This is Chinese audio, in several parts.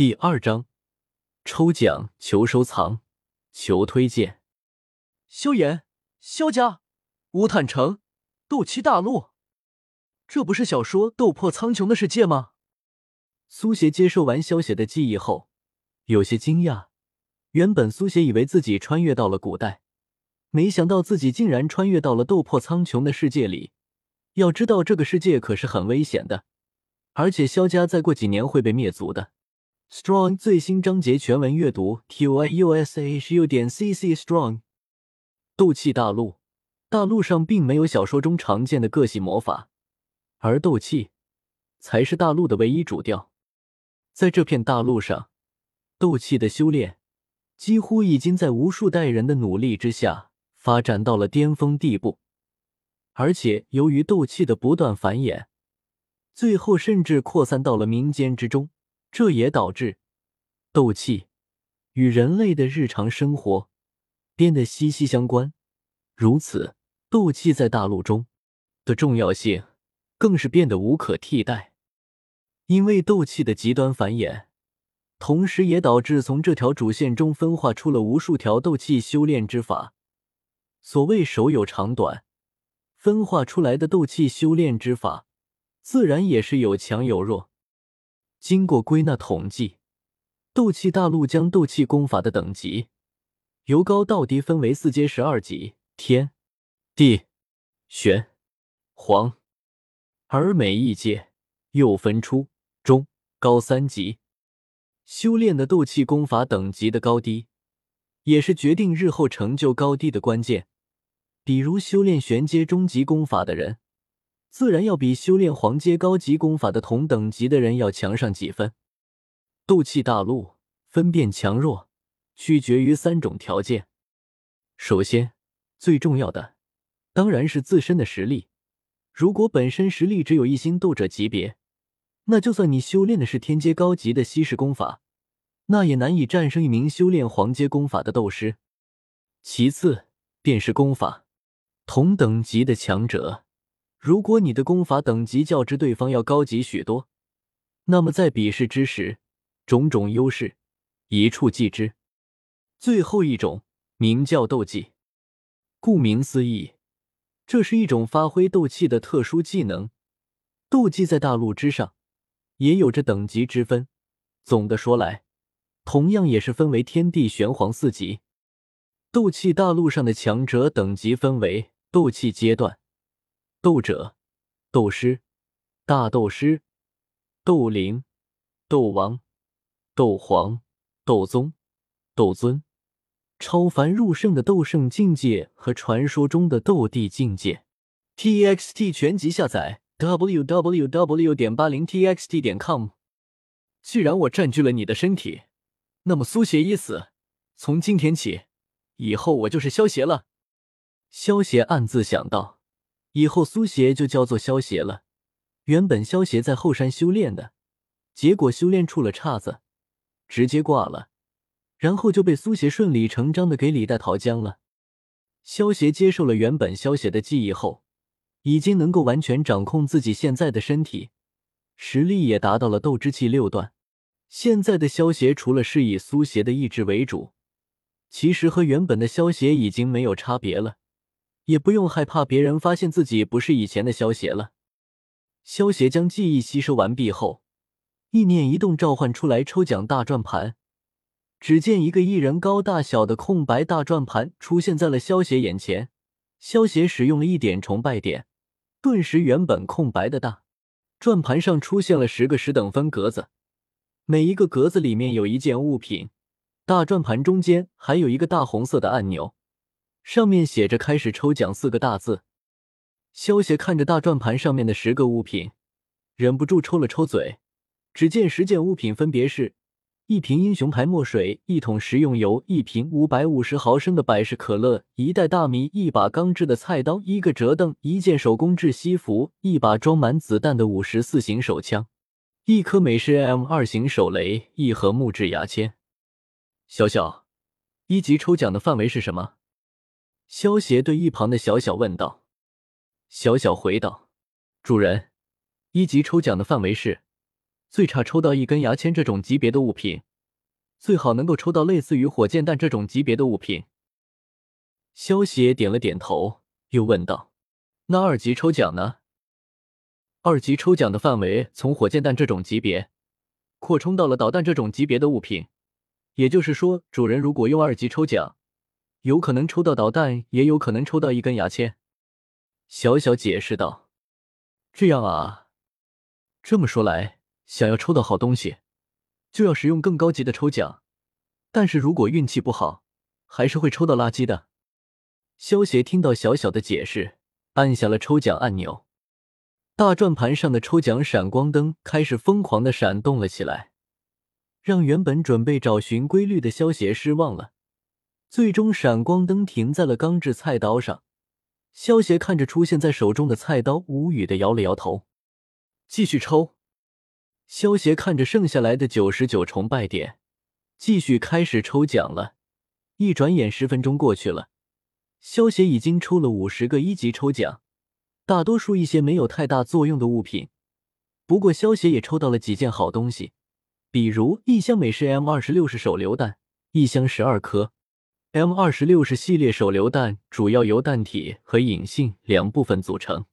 第二章抽奖求收藏求推荐。萧炎、萧家、乌坦城、斗气大陆，这不是小说《斗破苍穹》的世界吗？苏邪接受完萧邪的记忆后，有些惊讶。原本苏邪以为自己穿越到了古代，没想到自己竟然穿越到了斗破苍穹的世界里。要知道，这个世界可是很危险的，而且萧家再过几年会被灭族的。Strong 最新章节全文阅读：t y u s h u 点 c c strong。斗气大陆，大陆上并没有小说中常见的各系魔法，而斗气才是大陆的唯一主调。在这片大陆上，斗气的修炼。几乎已经在无数代人的努力之下发展到了巅峰地步，而且由于斗气的不断繁衍，最后甚至扩散到了民间之中。这也导致斗气与人类的日常生活变得息息相关。如此，斗气在大陆中的重要性更是变得无可替代，因为斗气的极端繁衍。同时，也导致从这条主线中分化出了无数条斗气修炼之法。所谓手有长短，分化出来的斗气修炼之法，自然也是有强有弱。经过归纳统计，斗气大陆将斗气功法的等级由高到低分为四阶十二级：天、地、玄、黄，而每一阶又分出中、高三级。修炼的斗气功法等级的高低，也是决定日后成就高低的关键。比如修炼玄阶中级功法的人，自然要比修炼黄阶高级功法的同等级的人要强上几分。斗气大陆分辨强弱，取决于三种条件。首先，最重要的当然是自身的实力。如果本身实力只有一星斗者级别，那就算你修炼的是天阶高级的稀世功法，那也难以战胜一名修炼黄阶功法的斗师。其次便是功法，同等级的强者，如果你的功法等级较之对方要高级许多，那么在比试之时，种种优势一触即知。最后一种名叫斗技，顾名思义，这是一种发挥斗气的特殊技能。斗技在大陆之上。也有着等级之分。总的说来，同样也是分为天地玄黄四级。斗气大陆上的强者等级分为斗气阶段：斗者、斗师、大斗师、斗灵、斗王、斗皇、斗宗、斗尊、超凡入圣的斗圣境界和传说中的斗帝境界。TXT 全集下载。www. 点八零 txt. 点 com。既然我占据了你的身体，那么苏邪已死。从今天起，以后我就是萧邪了。萧邪暗自想到，以后苏邪就叫做萧邪了。原本萧邪在后山修炼的，结果修炼出了岔子，直接挂了，然后就被苏邪顺理成章的给李代桃僵了。萧邪接受了原本萧邪的记忆后。已经能够完全掌控自己现在的身体，实力也达到了斗之气六段。现在的萧邪除了是以苏邪的意志为主，其实和原本的萧邪已经没有差别了，也不用害怕别人发现自己不是以前的萧邪了。萧邪将记忆吸收完毕后，意念一动，召唤出来抽奖大转盘。只见一个一人高大小的空白大转盘出现在了萧邪眼前。萧邪使用了一点崇拜点。顿时，原本空白的大转盘上出现了十个十等分格子，每一个格子里面有一件物品。大转盘中间还有一个大红色的按钮，上面写着“开始抽奖”四个大字。萧邪看着大转盘上面的十个物品，忍不住抽了抽嘴。只见十件物品分别是。一瓶英雄牌墨水，一桶食用油，一瓶五百五十毫升的百事可乐，一袋大米，一把钢制的菜刀，一个折凳，一件手工制西服，一把装满子弹的五十四型手枪，一颗美式 M 二型手雷，一盒木质牙签。小小，一级抽奖的范围是什么？萧协对一旁的小小问道。小小回道：“主人，一级抽奖的范围是。”最差抽到一根牙签这种级别的物品，最好能够抽到类似于火箭弹这种级别的物品。萧协点了点头，又问道：“那二级抽奖呢？”二级抽奖的范围从火箭弹这种级别扩充到了导弹这种级别的物品，也就是说，主人如果用二级抽奖，有可能抽到导弹，也有可能抽到一根牙签。小小解释道：“这样啊，这么说来，想要抽到好东西，就要使用更高级的抽奖，但是如果运气不好，还是会抽到垃圾的。”萧协听到小小的解释，按下了抽奖按钮。大转盘上的抽奖闪光灯开始疯狂的闪动了起来，让原本准备找寻规律的萧协失望了。最终，闪光灯停在了钢制菜刀上。萧协看着出现在手中的菜刀，无语的摇了摇头。继续抽。萧协看着剩下来的九十九崇拜点，继续开始抽奖了。一转眼，十分钟过去了，萧协已经抽了五十个一级抽奖。大多数一些没有太大作用的物品，不过萧协也抽到了几件好东西，比如一箱美式 M 二十六式手榴弹，一箱十二颗 M 二十六式系列手榴弹，主要由弹体和引信两部分组成，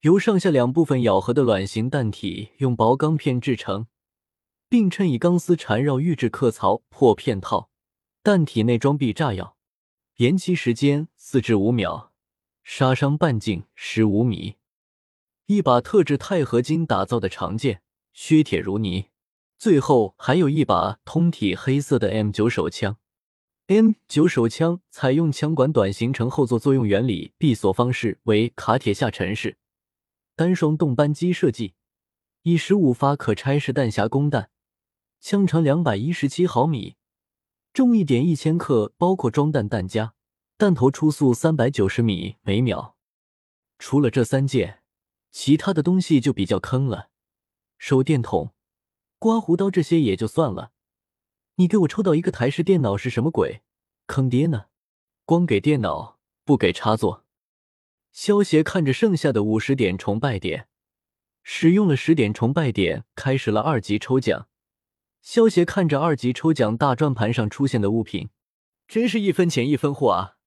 由上下两部分咬合的卵形弹体用薄钢片制成，并衬以钢丝缠绕预制刻槽破片套，弹体内装闭炸药，延期时间四至五秒。杀伤半径十五米，一把特制钛合金打造的长剑，削铁如泥。最后还有一把通体黑色的 M 九手枪。M 九手枪采用枪管短行程后座作用原理，闭锁方式为卡铁下沉式，单双动扳机设计，以十五发可拆式弹匣供弹，枪长两百一十七毫米，重一点一千克，包括装弹弹夹。弹头初速三百九十米每秒。除了这三件，其他的东西就比较坑了。手电筒、刮胡刀这些也就算了，你给我抽到一个台式电脑是什么鬼？坑爹呢！光给电脑不给插座。萧协看着剩下的五十点崇拜点，使用了十点崇拜点，开始了二级抽奖。萧协看着二级抽奖大转盘上出现的物品，真是一分钱一分货啊！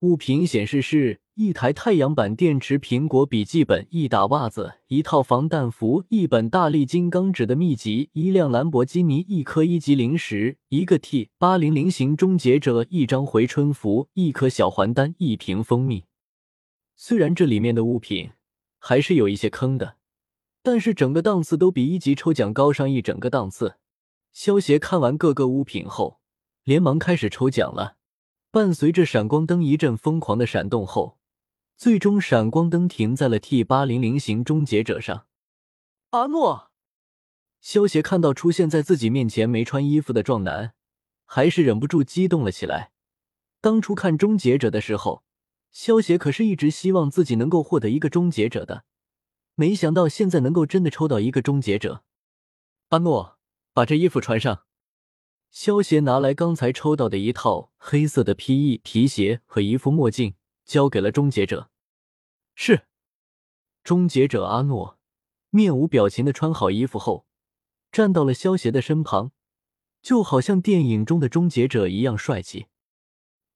物品显示是一台太阳板电池、苹果笔记本、一打袜子、一套防弹服、一本大力金刚指的秘籍、一辆兰博基尼、一颗一级零食、一个 T 八零零型终结者、一张回春符、一颗小还丹、一瓶蜂蜜。虽然这里面的物品还是有一些坑的，但是整个档次都比一级抽奖高上一整个档次。萧协看完各个物品后，连忙开始抽奖了。伴随着闪光灯一阵疯狂的闪动后，最终闪光灯停在了 T 八零零型终结者上。阿诺，萧协看到出现在自己面前没穿衣服的壮男，还是忍不住激动了起来。当初看终结者的时候，萧协可是一直希望自己能够获得一个终结者的，没想到现在能够真的抽到一个终结者。阿诺，把这衣服穿上。萧协拿来刚才抽到的一套黑色的皮衣皮鞋和一副墨镜，交给了终结者。是，终结者阿诺面无表情的穿好衣服后，站到了萧协的身旁，就好像电影中的终结者一样帅气。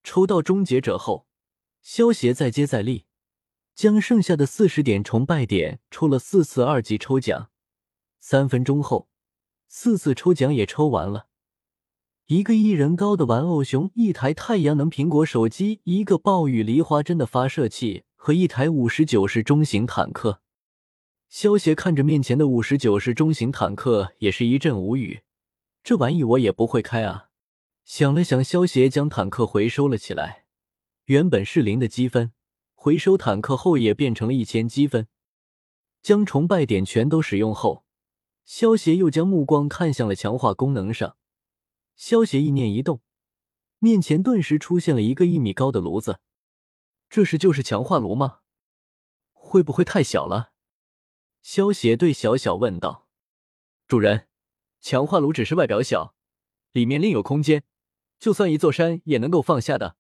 抽到终结者后，萧协再接再厉，将剩下的四十点崇拜点抽了四次二级抽奖。三分钟后，四次抽奖也抽完了。一个一人高的玩偶熊，一台太阳能苹果手机，一个暴雨梨花针的发射器和一台五十九式中型坦克。萧协看着面前的五十九式中型坦克，也是一阵无语。这玩意我也不会开啊！想了想，萧协将坦克回收了起来。原本是零的积分，回收坦克后也变成了一千积分。将崇拜点全都使用后，萧协又将目光看向了强化功能上。萧协意念一动，面前顿时出现了一个一米高的炉子。这是就是强化炉吗？会不会太小了？萧协对小小问道：“主人，强化炉只是外表小，里面另有空间，就算一座山也能够放下的。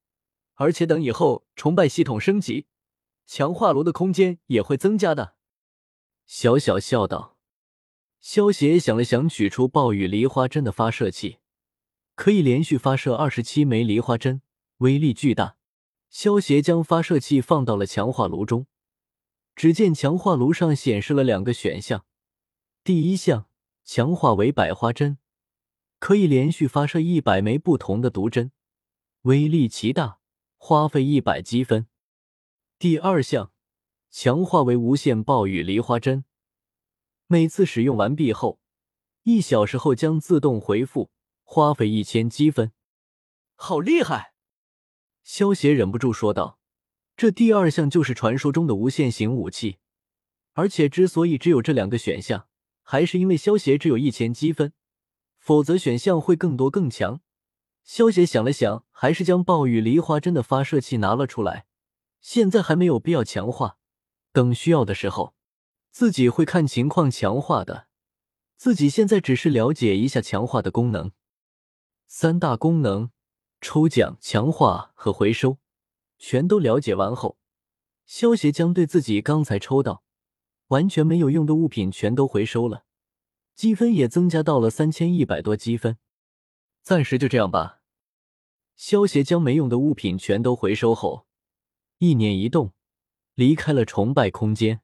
而且等以后崇拜系统升级，强化炉的空间也会增加的。”小小笑道。萧协想了想，取出暴雨梨花针的发射器，可以连续发射二十七枚梨花针，威力巨大。萧协将发射器放到了强化炉中，只见强化炉上显示了两个选项。第一项强化为百花针，可以连续发射一百枚不同的毒针，威力极大，花费一百积分。第二项强化为无限暴雨梨花针，每次使用完毕后，一小时后将自动回复，花费一千积分。好厉害！萧协忍不住说道：“这第二项就是传说中的无限型武器，而且之所以只有这两个选项。”还是因为萧协只有一千积分，否则选项会更多更强。萧协想了想，还是将暴雨梨花针的发射器拿了出来。现在还没有必要强化，等需要的时候，自己会看情况强化的。自己现在只是了解一下强化的功能。三大功能：抽奖、强化和回收，全都了解完后，萧协将对自己刚才抽到。完全没有用的物品全都回收了，积分也增加到了三千一百多积分。暂时就这样吧。萧协将没用的物品全都回收后，意念一动，离开了崇拜空间。